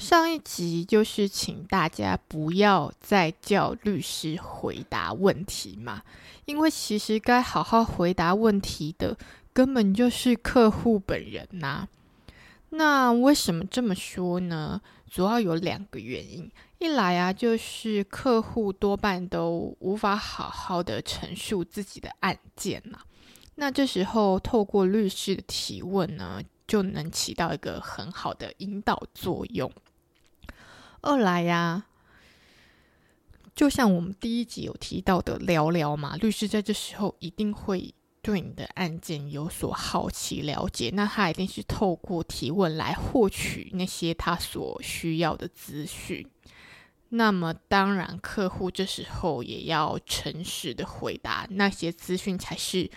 上一集就是请大家不要再叫律师回答问题嘛，因为其实该好好回答问题的根本就是客户本人呐、那为什么这么说呢？主要有两个原因，一来啊，就是客户多半都无法好好的陈述自己的案件呐、那这时候透过律师的提问呢，就能起到一个很好的引导作用。二来呀、就像我们第一集有提到的聊聊嘛，律师在这时候一定会对你的案件有所好奇了解，那他一定是透过提问来获取那些他所需要的资讯。那么当然，客户这时候也要诚实的回答，那些资讯才是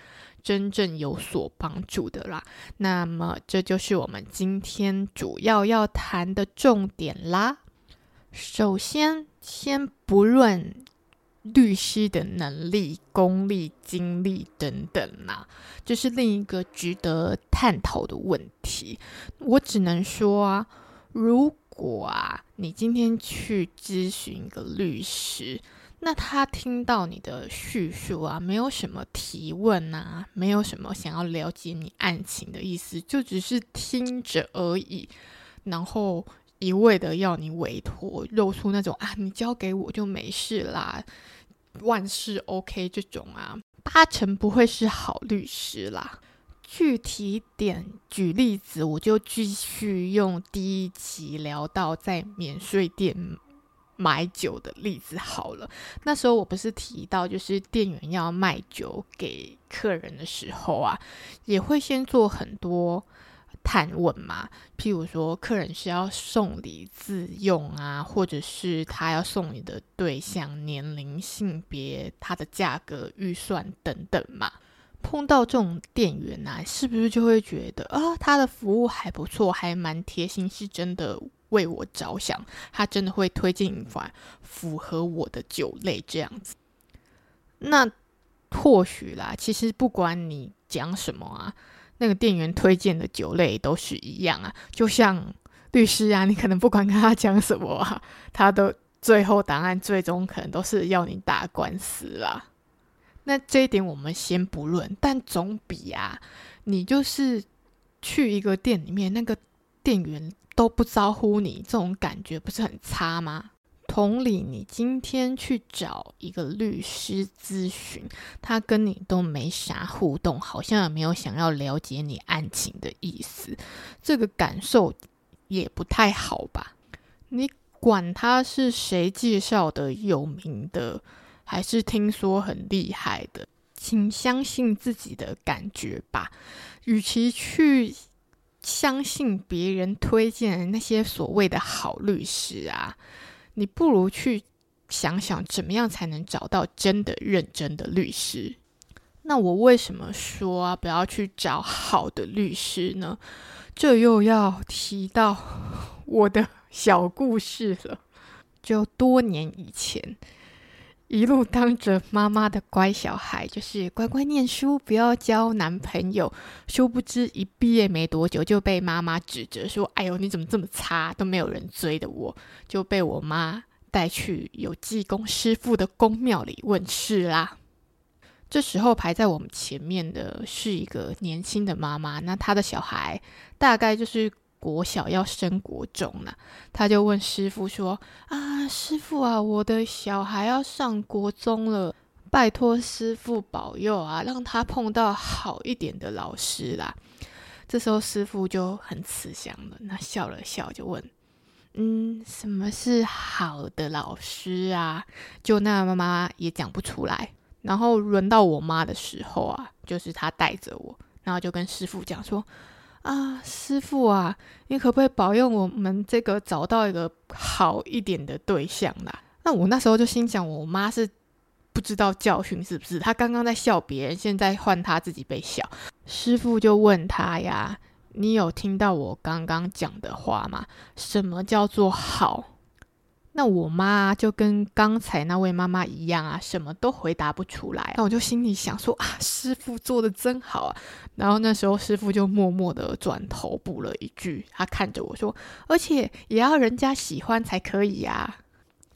真正有所帮助的啦。那么这就是我们今天主要要谈的重点啦。首先，先不论律师的能力、功力、经历等等呐、啊，这是另一个值得探讨的问题。我只能说啊，如果啊，你今天去咨询一个律师，那他听到你的叙述啊，没有什么提问啊，没有什么想要了解你案情的意思，就只是听着而已，然后。一味的要你委托，露出那种啊，你交给我就没事啦，万事 OK 这种啊，八成不会是好律师啦。具体点举例子，我就继续用第一集聊到在免税店买酒的例子好了。那时候我不是提到，就是店员要卖酒给客人的时候啊，也会先做很多。探问嘛，譬如说，客人是要送礼自用啊，或者是他要送你的对象年龄、性别、他的价格、预算等等嘛。碰到这种店员啊，是不是就会觉得啊，他的服务还不错，还蛮贴心，是真的为我着想，他真的会推荐一款符合我的酒类这样子。那或许啦，其实不管你讲什么啊。那个店员推荐的酒类都是一样啊，就像律师啊，你可能不管跟他讲什么啊，他的最后答案最终可能都是要你打官司啦。那这一点我们先不论，但总比啊，你就是去一个店里面，那个店员都不招呼你，这种感觉不是很差吗？同理，你今天去找一个律师咨询，他跟你都没啥互动，好像也没有想要了解你案情的意思，这个感受也不太好吧？你管他是谁介绍的、有名的，还是听说很厉害的，请相信自己的感觉吧。与其去相信别人推荐的那些所谓的好律师啊。你不如去想想，怎么样才能找到真的认真的律师？那我为什么说，不要去找好的律师呢？这又要提到我的小故事了。就多年以前，一路当着妈妈的乖小孩，就是乖乖念书，不要交男朋友。殊不知一毕业没多久，就被妈妈指责说：“哎呦，你怎么这么差，都没有人追的我。”就被我妈带去有济公师傅的宫庙里问事啦。这时候排在我们前面的是一个年轻的妈妈，那她的小孩大概就是。国小要升国中了，他就问师傅说：“啊，师傅啊，我的小孩要上国中了，拜托师傅保佑啊，让他碰到好一点的老师啦。”这时候师傅就很慈祥了，那笑了笑就问：“嗯，什么是好的老师啊？”就那妈妈也讲不出来。然后轮到我妈的时候啊，就是她带着我，然后就跟师傅讲说。啊，师傅啊，你可不可以保佑我们这个找到一个好一点的对象啦？那我那时候就心想，我妈是不知道教训是不是？她刚刚在笑别人，现在换她自己被笑。师傅就问她呀：“你有听到我刚刚讲的话吗？什么叫做好？”那我妈就跟刚才那位妈妈一样啊，什么都回答不出来。那我就心里想说啊，师傅做的真好啊。然后那时候师傅就默默的转头补了一句，他看着我说：“而且也要人家喜欢才可以呀。”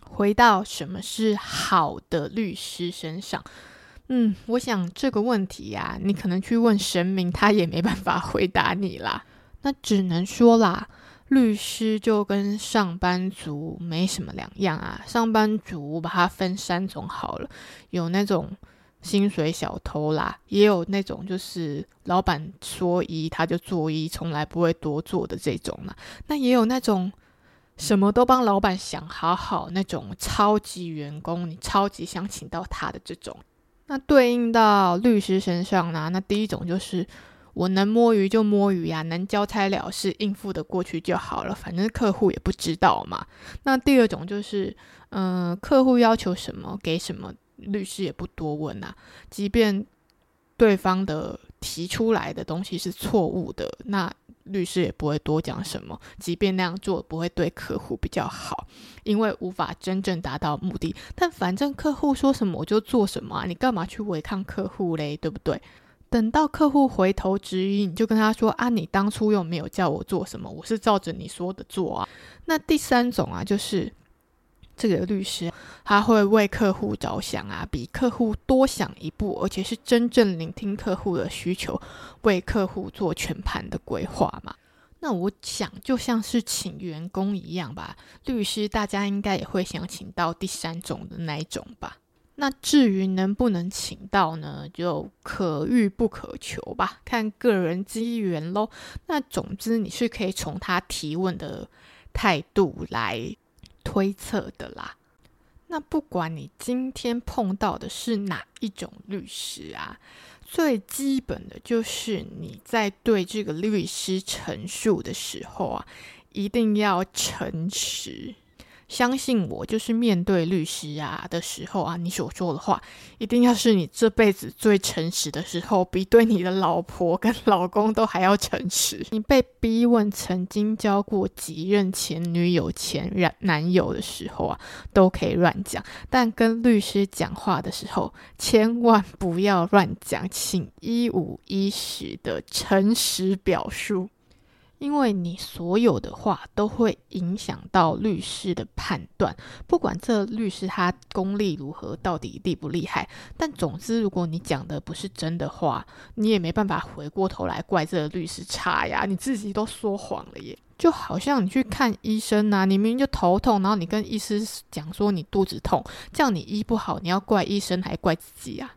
回到什么是好的律师身上，嗯，我想这个问题呀，你可能去问神明，他也没办法回答你啦。那只能说啦。律师就跟上班族没什么两样啊。上班族把它分三种好了，有那种薪水小偷啦，也有那种就是老板说一他就做一，从来不会多做的这种嘛。那也有那种什么都帮老板想好好那种超级员工，你超级想请到他的这种。那对应到律师身上呢，那第一种就是。我能摸鱼就摸鱼呀，能交差了事，应付得过去就好了，反正客户也不知道嘛。那第二种就是，嗯、客户要求什么给什么，律师也不多问呐。即便对方的提出来的东西是错误的，那律师也不会多讲什么。即便那样做不会对客户比较好，因为无法真正达到目的。但反正客户说什么我就做什么啊，你干嘛去违抗客户嘞？对不对？等到客户回头质疑，你就跟他说啊，你当初又没有叫我做什么，我是照着你说的做啊。那第三种啊，就是这个律师他会为客户着想啊，比客户多想一步，而且是真正聆听客户的需求，为客户做全盘的规划嘛。那我想就像是请员工一样吧，律师大家应该也会想请到第三种的那一种吧。那至于能不能请到呢？就可遇不可求吧，看个人机缘喽。那总之你是可以从他提问的态度来推测的啦。那不管你今天碰到的是哪一种律师啊，最基本的就是你在对这个律师陈述的时候啊，一定要诚实。相信我，就是面对律师啊的时候啊，你所说的话一定要是你这辈子最诚实的时候，比对你的老婆跟老公都还要诚实。你被逼问曾经交过几任前女友、前男男友的时候啊，都可以乱讲，但跟律师讲话的时候，千万不要乱讲，请一五一十的诚实表述。因为你所有的话都会影响到律师的判断，不管这律师他功力如何，到底厉不厉害，但总之，如果你讲的不是真的话，你也没办法回过头来怪这个律师差呀，你自己都说谎了耶。就好像你去看医生呐，你明明就头痛，然后你跟医师讲说你肚子痛，这样你医不好，你要怪医生还怪自己啊？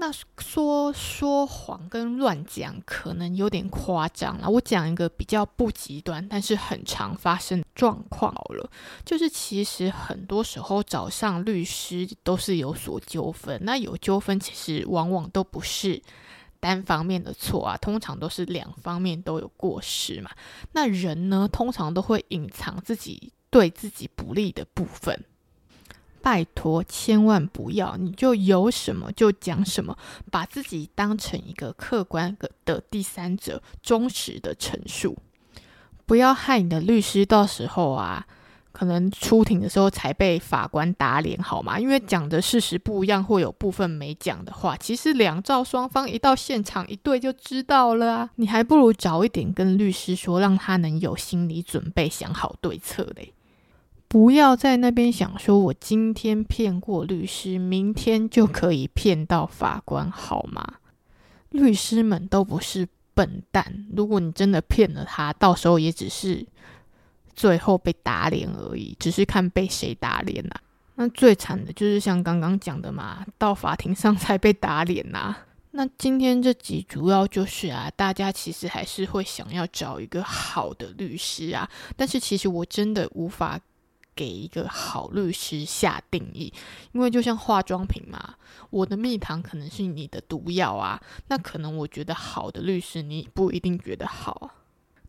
那说说谎跟乱讲可能有点夸张了。我讲一个比较不极端，但是很常发生的状况好了，就是其实很多时候找上律师都是有所纠纷。那有纠纷其实往往都不是单方面的错啊，通常都是两方面都有过失嘛。那人呢，通常都会隐藏自己对自己不利的部分。拜托，千万不要！你就有什么就讲什么，把自己当成一个客观的第三者，忠实的陈述，不要害你的律师到时候啊，可能出庭的时候才被法官打脸，好吗？因为讲的事实不一样，或有部分没讲的话，其实两造双方一到现场一对就知道了啊！你还不如早一点跟律师说，让他能有心理准备，想好对策嘞。不要在那边想说，我今天骗过律师，明天就可以骗到法官，好吗？律师们都不是笨蛋，如果你真的骗了他，到时候也只是最后被打脸而已，只是看被谁打脸呐。那最惨的就是像刚刚讲的嘛，到法庭上才被打脸呐。那今天这集主要就是啊，大家其实还是会想要找一个好的律师啊，但是其实我真的无法。给一个好律师下定义，因为就像化妆品嘛，我的蜜糖可能是你的毒药啊。那可能我觉得好的律师，你不一定觉得好。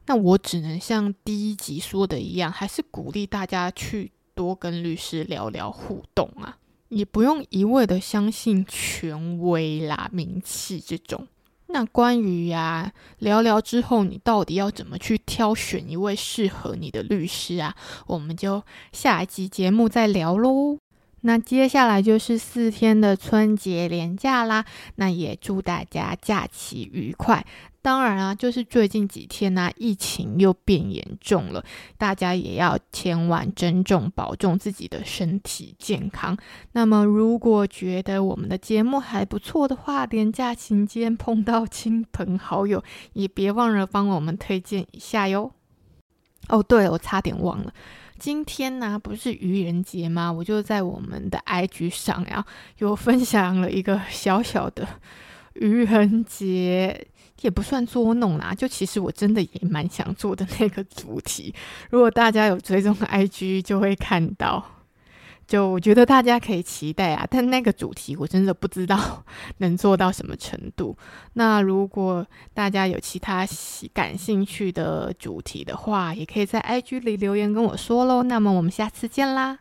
那我只能像第一集说的一样，还是鼓励大家去多跟律师聊聊互动啊。也不用一味的相信权威啦、名气这种。那关于呀、聊聊之后你到底要怎么去挑选一位适合你的律师啊？我们就下一期节目再聊喽。那接下来就是四天的春节连假啦，那也祝大家假期愉快。当然啊，就是最近几天呢、疫情又变严重了，大家也要千万珍重保重自己的身体健康。那么，如果觉得我们的节目还不错的话，连假期间碰到亲朋好友，也别忘了帮我们推荐一下哟。哦，对了，我差点忘了。今天呢，不是愚人节吗？我就在我们的 IG 上呀，有分享了一个小小的愚人节，也不算捉弄啦，就其实我真的也蛮想做的那个主题。如果大家有追踪 IG，就会看到。就我觉得大家可以期待啊，但那个主题我真的不知道 能做到什么程度。那如果大家有其他感兴趣的主题的话，也可以在 IG 里留言跟我说喽。那么我们下次见啦！